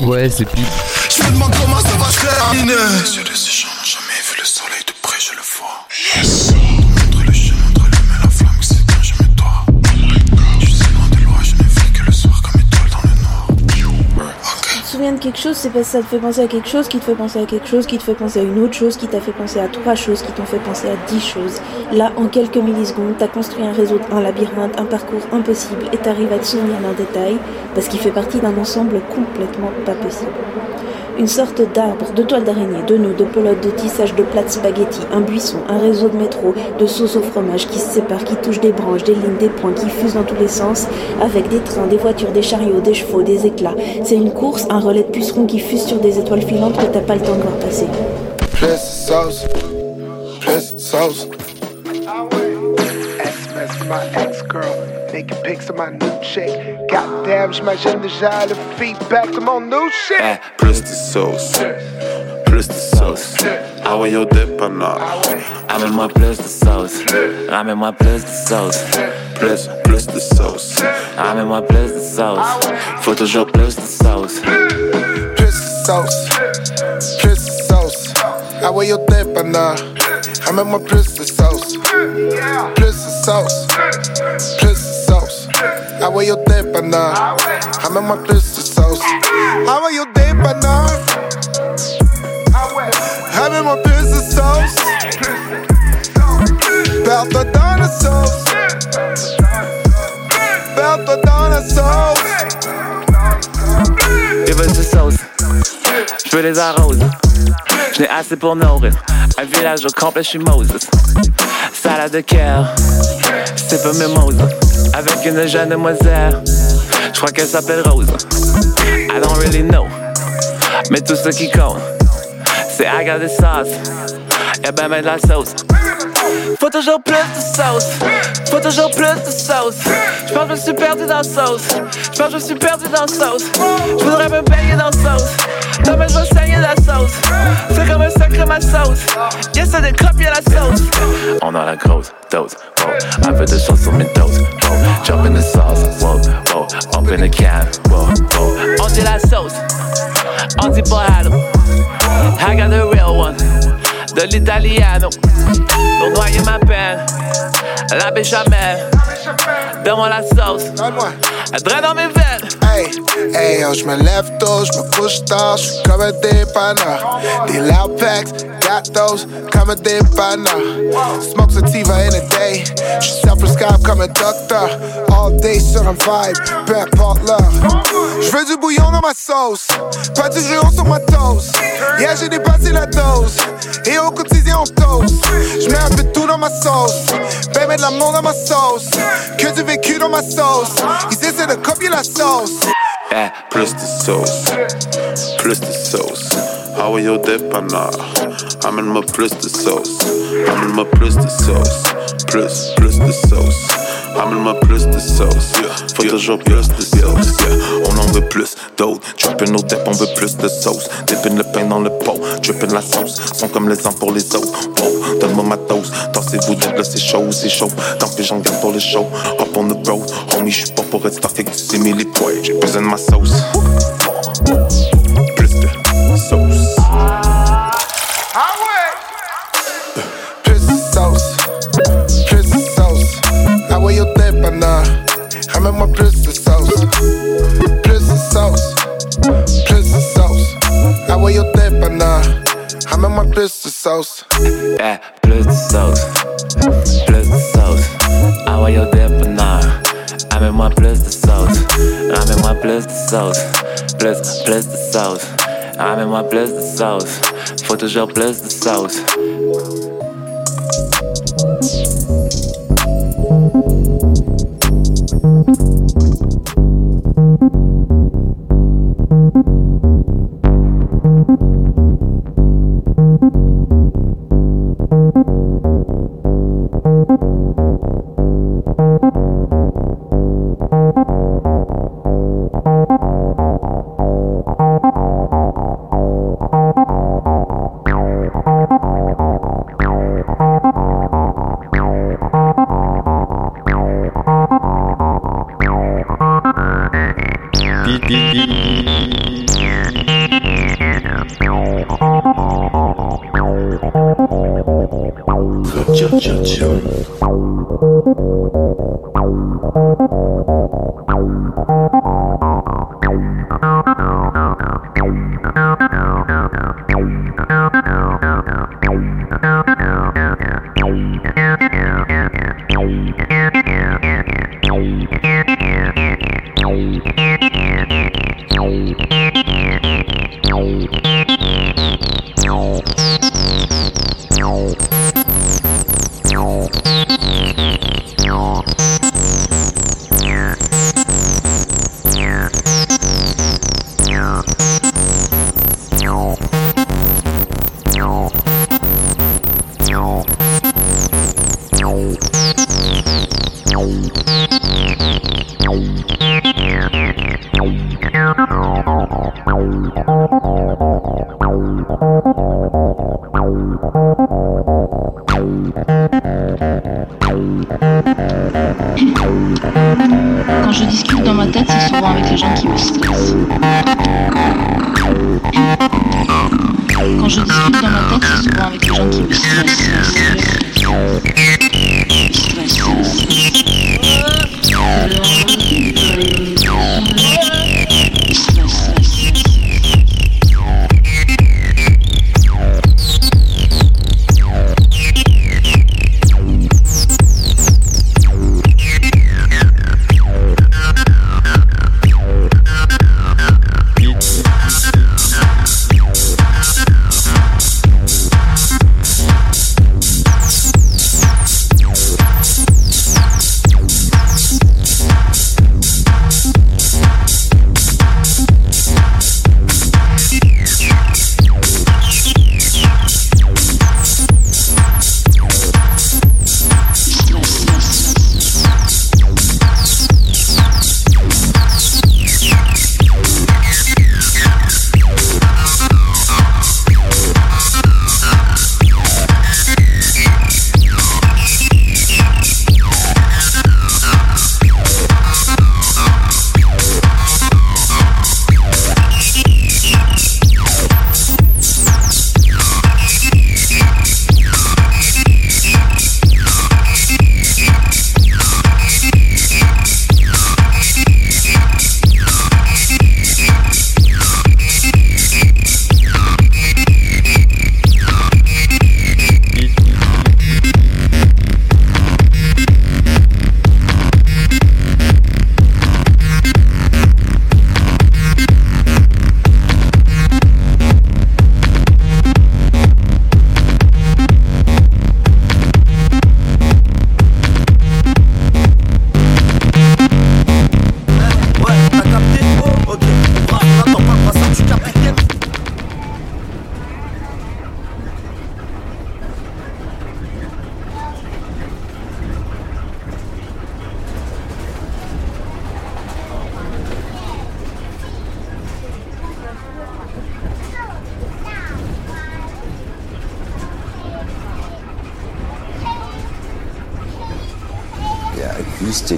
Ouais, c'est pire. Je me demande comment ça va se terminer. Quelque chose, c'est parce que ça te fait penser à quelque chose qui te fait penser à quelque chose qui te fait penser à une autre chose qui t'a fait penser à trois choses qui t'ont fait penser à dix choses. Là, en quelques millisecondes, t'as construit un réseau, un labyrinthe, un parcours impossible et t'arrives à te souvenir d'un détail parce qu'il fait partie d'un ensemble complètement pas possible. Une sorte d'arbre, de toile d'araignée, de nœuds, de pelotes, de tissage, de plats de spaghettis, un buisson, un réseau de métro, de sauce au fromage qui se séparent, qui touchent des branches, des lignes, des points, qui fusent dans tous les sens, avec des trains, des voitures, des chariots, des chevaux, des éclats. C'est une course, un relais de pucerons qui fuse sur des étoiles filantes que t'as pas le temps de voir passer. Sauce. Sauce. My ex-girl, naked pics of my new chick. Goddamn, j'imagine déjà le feedback de mon new shit. Eh, plus de sauce, plus de sauce. Ah ouais, yo, dépanneur. Amène-moi plus de sauce. Ramène-moi plus de sauce. Plus, plus de sauce. Ramène-moi plus de sauce. Faut toujours plus de sauce. Plus de sauce. Plus de sauce. Ah ouais, yo, dépanneur. Amène-moi plus de sauce. Plus de sauce. Plus de sauce. Ah ouais, yo, dépanneur. Amène-moi plus de sauce. Ah ouais, yo, dépanneur. Amène-moi plus de sauce. Perds-toi dans la sauce. Perds-toi dans la sauce. Il veut de sauce. Je veux les arrose. Je n'ai assez pour nourrir. Un village au complet, je suis Moses. Salade de cœur. C'est pas mimosa. Avec une jeune demoiselle. Je crois qu'elle s'appelle Rose. I don't really know. Mais tout ce qui compte, c'est I got the sauce. Y'a ben de la sauce. Faut toujours plus de sauce. Faut toujours plus de sauce. Je pense que je suis perdu dans sauce. Je pense que je suis perdu dans sauce. Je voudrais me baigner dans sauce. Non mais je vais saigner la sauce. C'est comme un sacré ma sauce. Yes, c'est des crêpes, y'a la sauce. On a la grosse dose. Oh, wow. Un peu de sauce sur mes doses. Oh, wow. Jump in the sauce. Wow. Up in the can. Wow. Wow. On dit la sauce. On dit borrado. I got the real one. De l'italiano. Pour noyer ma peine. La béchamel. Donne-moi la sauce. Elle draine dans mes veines. Hey, hey, yo, je me lève tôt, je me couche tard, je suis comme un dépanneur. Des loud packs, got those, comme un dépanneur. Smoke sativa in a day, je suis self-prescribed comme un docteur. All day sur un vibe, peu importe l'heure. Je veux du bouillon dans ma sauce, pas du jus sur ma toast. Yeah, j'ai dépassé la dose, et au quotidien on toast. Je mets un peu tout dans ma sauce, de l'amour dans ma sauce. Que du vécu dans ma sauce, ils essaient de copier la sauce. Eh, plus de sauce, plus de sauce. Ah ouais, yo, dépanneur. Amène-moi plus de sauce. Amène-moi plus de sauce. Plus, plus de sauce. Amène-moi plus de sauce. Faut toujours plus de sauce. Yeah. On en veut plus d'autres. Dropping nos dip, on veut plus de sauce. Dipping le pain dans le pot. Dripping la sauce. Sont comme les uns pour les autres. Wow, donne-moi ma dose. Tassez-vous là, c'est chaud, c'est chaud. Tant pis, j'en garde pour le show. Hop on the road. Homie, j'suis pas pour être stuck avec du simili. J'ai besoin de ma sauce. Amène-moi plus de sauce. Plus de sauce, plus de sauce. Ah ouais, yo, dépanneur. Amène-moi plus de sauce. Eh, plus de sauce. Plus de sauce. Ah ouais, yo, dépanneur. Amène-moi plus de sauce. Amène-moi plus de sauce. Plus, plus de sauce. Amène-moi plus de sauce. Faut toujours plus de sauce. C'est you.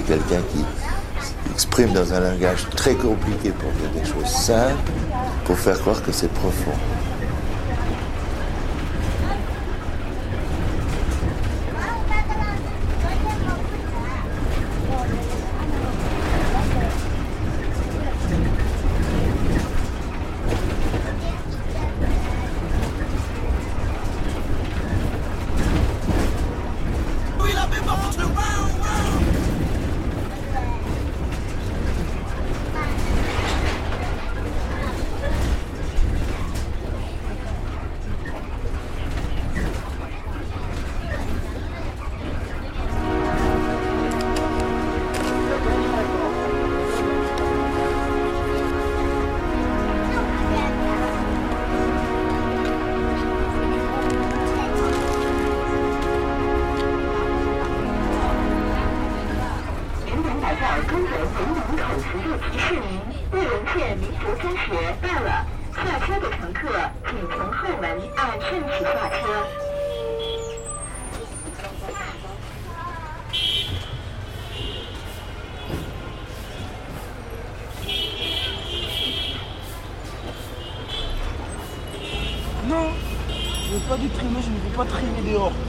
Quelqu'un qui exprime dans un langage très compliqué pour dire des choses simples, pour faire croire que c'est profond. 民族中学到了，下车的乘客请从后门按顺序下车。No，je ne veux pas de trimer，je ne veux pas trimer dehors。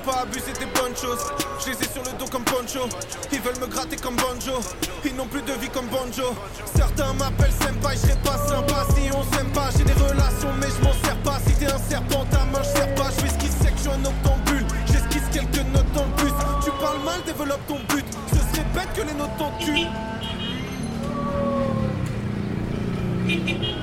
Pas abuser des bonnes choses. Je les ai sur le dos comme Poncho. Ils veulent me gratter comme Bonjo. Ils n'ont plus de vie comme Bonjo. Certains m'appellent Senpai, je pas sympa si on s'aime pas. J'ai des relations, mais je m'en sers pas. Si t'es un serpent, ta main, je sers pas. Je fais ce qui que je suis un octambule. J'esquisse quelques notes dans le bus. Tu parles mal, développe ton but. Ce serait bête que les notes t'en tuent.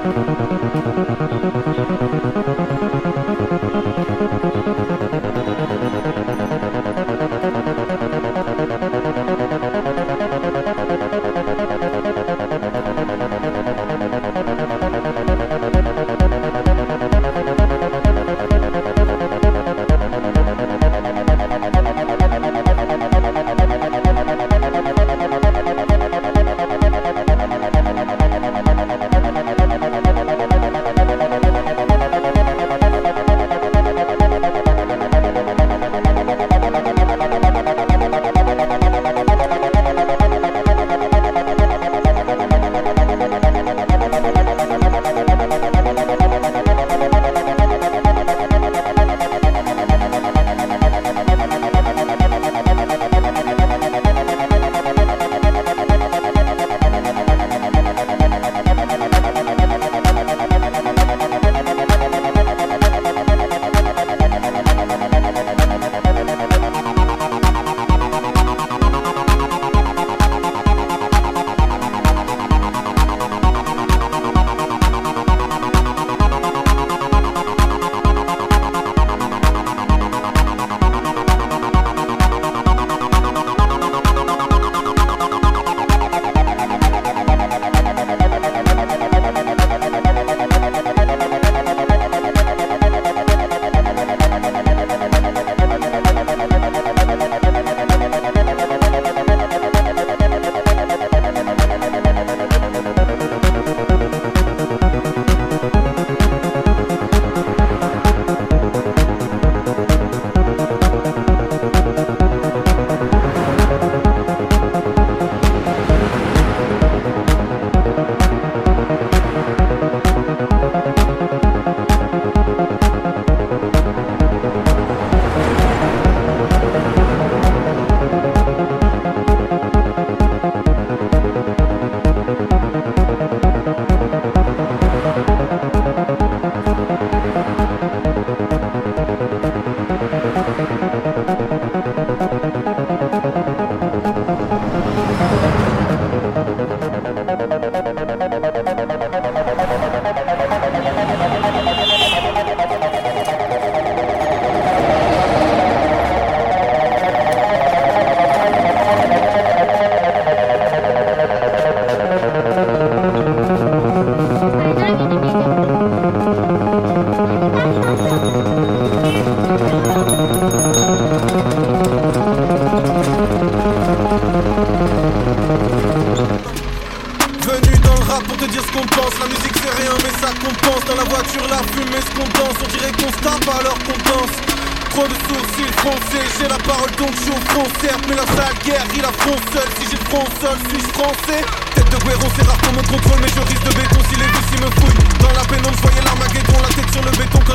ただただただただただただただただただただただただただただただただただただ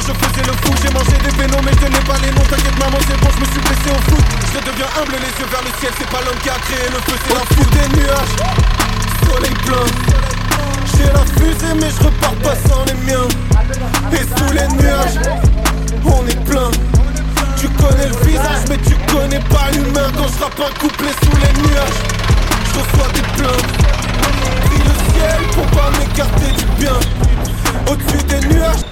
je faisais le fou J'ai mangé des vénoms mais je n'ai pas les noms T'inquiète maman c'est bon je me suis blessé au foot Je deviens humble les yeux vers le ciel C'est pas l'homme qui a créé le feu c'est la foule des nuages. Soleil plein. J'ai la fusée mais je repars pas sans les miens. Et sous les nuages On est plein. Tu connais le visage mais tu connais pas l'humain. Quand je rappe un couplet sous les nuages Je reçois des plaintes Pris le ciel pour pas m'écarter du bien. Au-dessus des nuages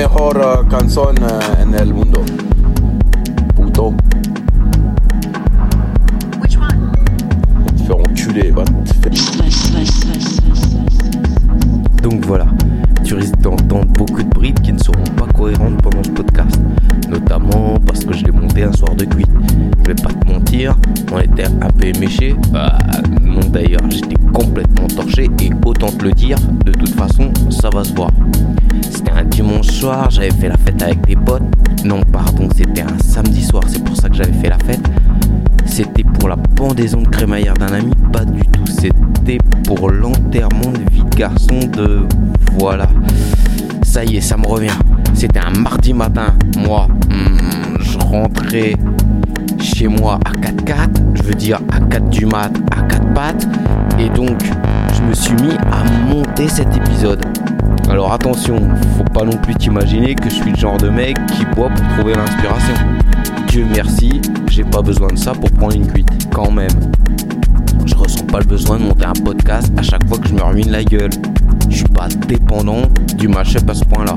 mejor eh, canción eh, en el mundo. garçon de. Voilà. Ça y est, ça me revient. C'était un mardi matin. Moi, hmm, je rentrais chez moi à 4-4, je veux dire à 4 du mat, à 4 pattes. Et donc, je me suis mis à monter cet épisode. Alors attention, faut pas non plus t'imaginer que je suis le genre de mec qui boit pour trouver l'inspiration. Dieu merci, j'ai pas besoin de ça pour prendre une cuite, quand même. Je ressens pas le besoin de monter un podcast à chaque fois que je me ruine la gueule. Je suis pas dépendant du match à ce point-là.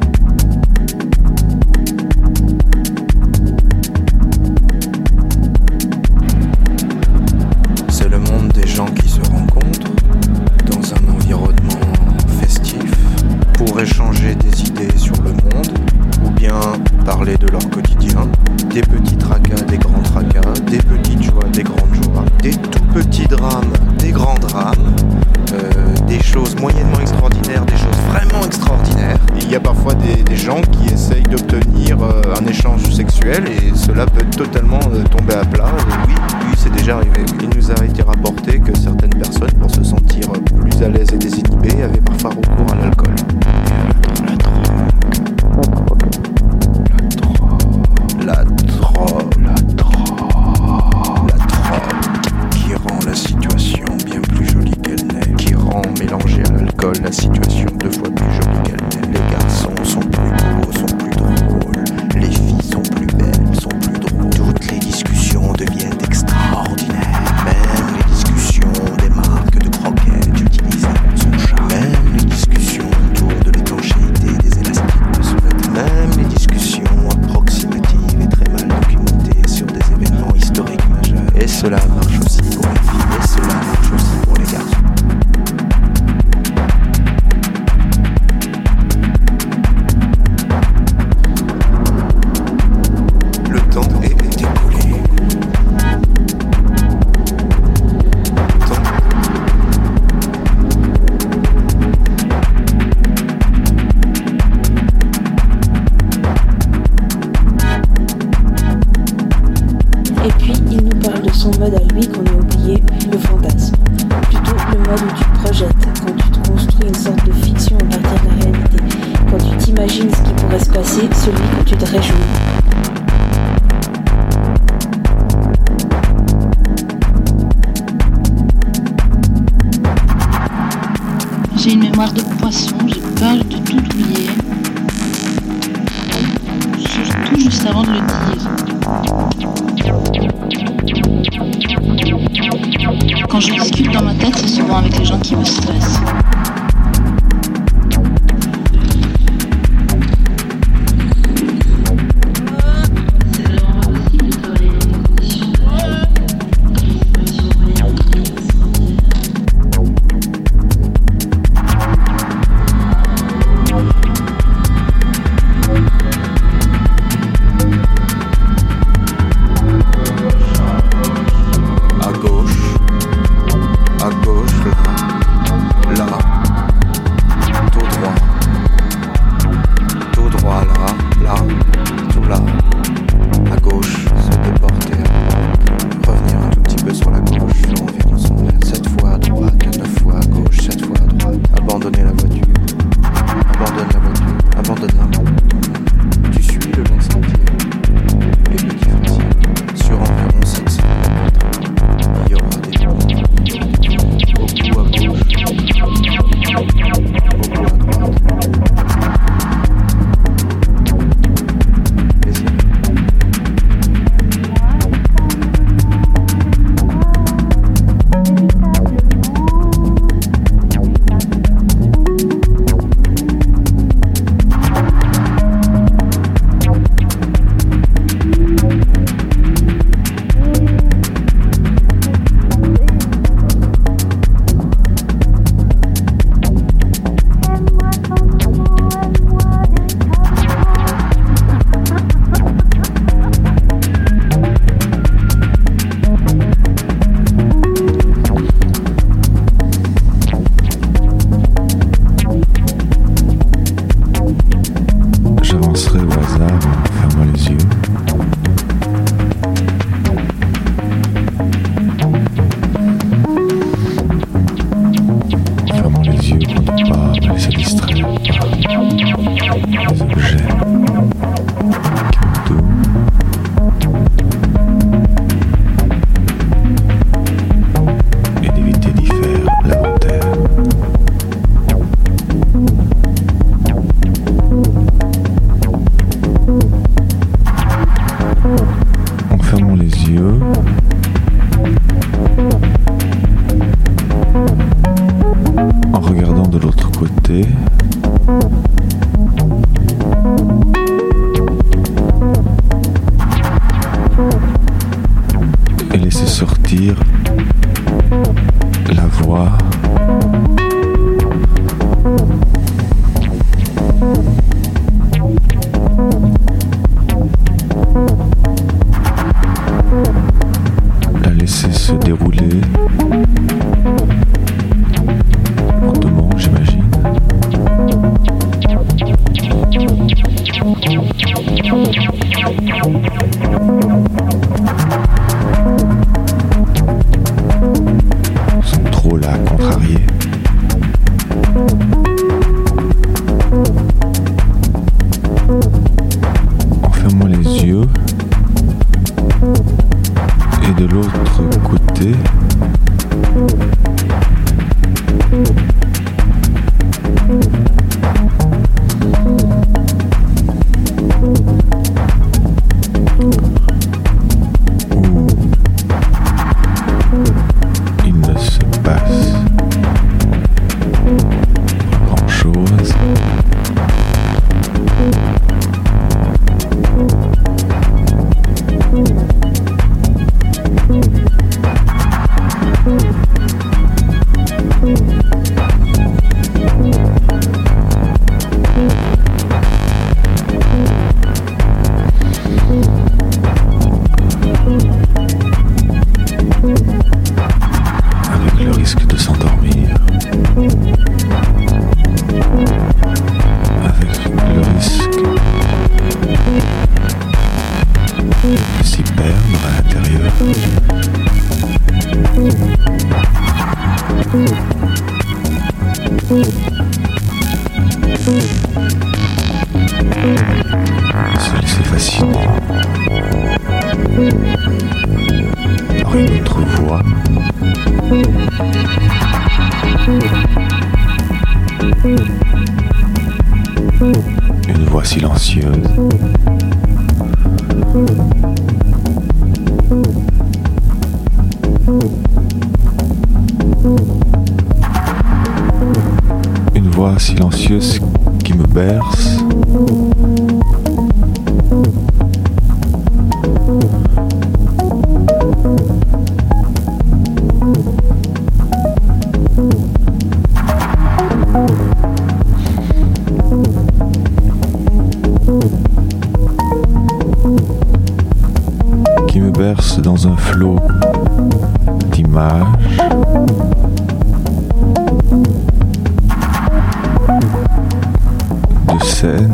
De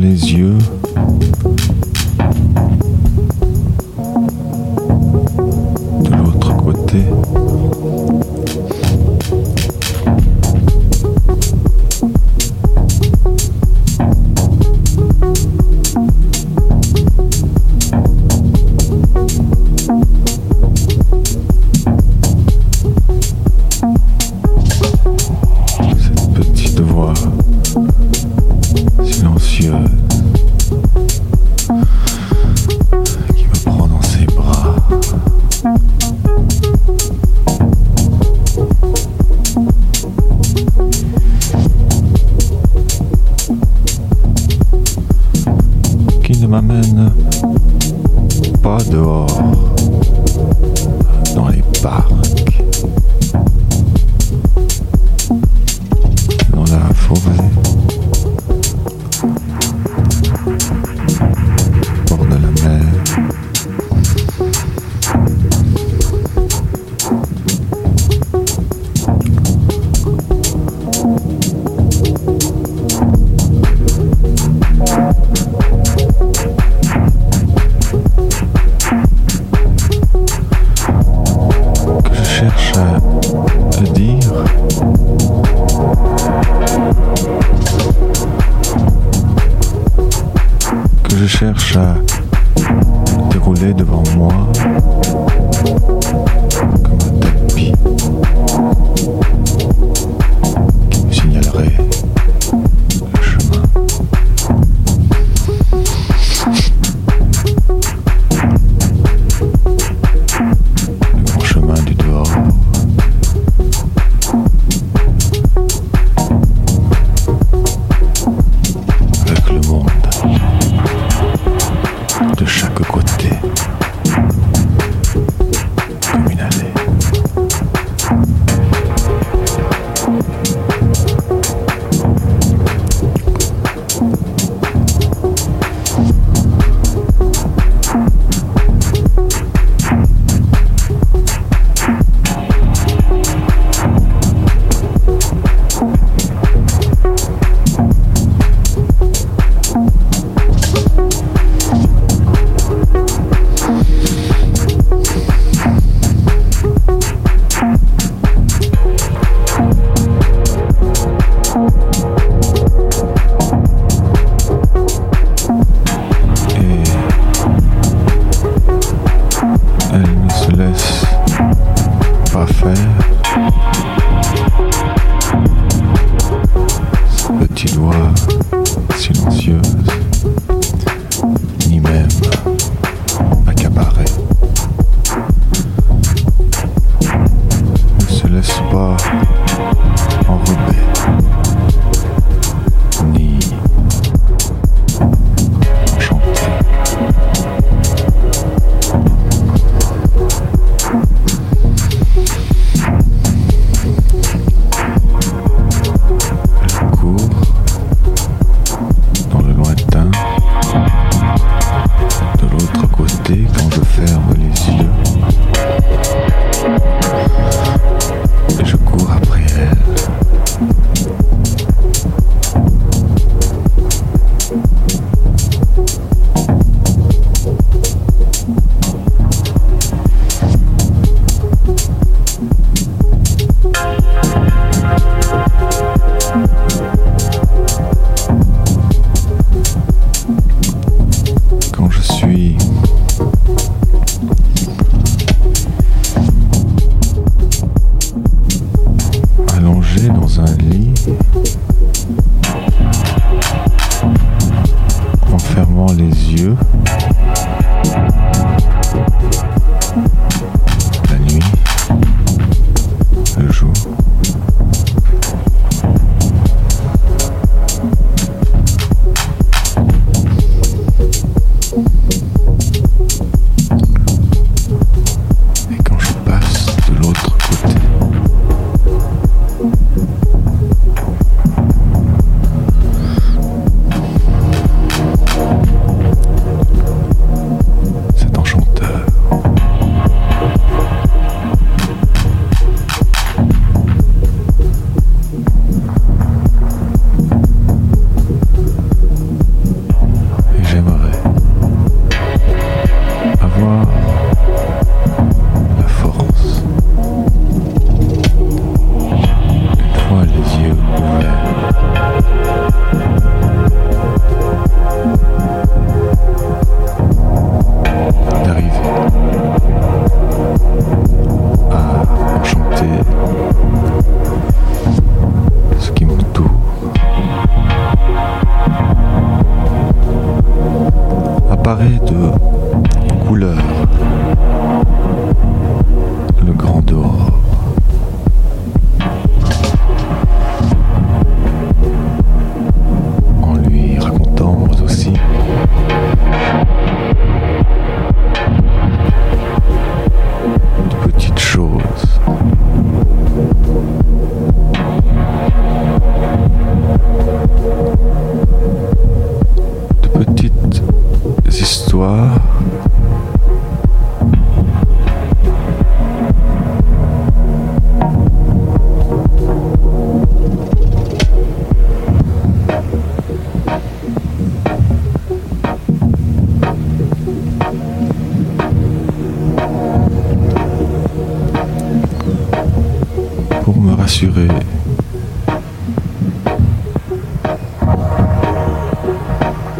les yeux. Cherche à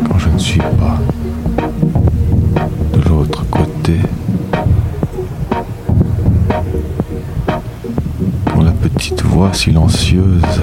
Quand je ne suis pas de l'autre côté, quand la petite voix silencieuse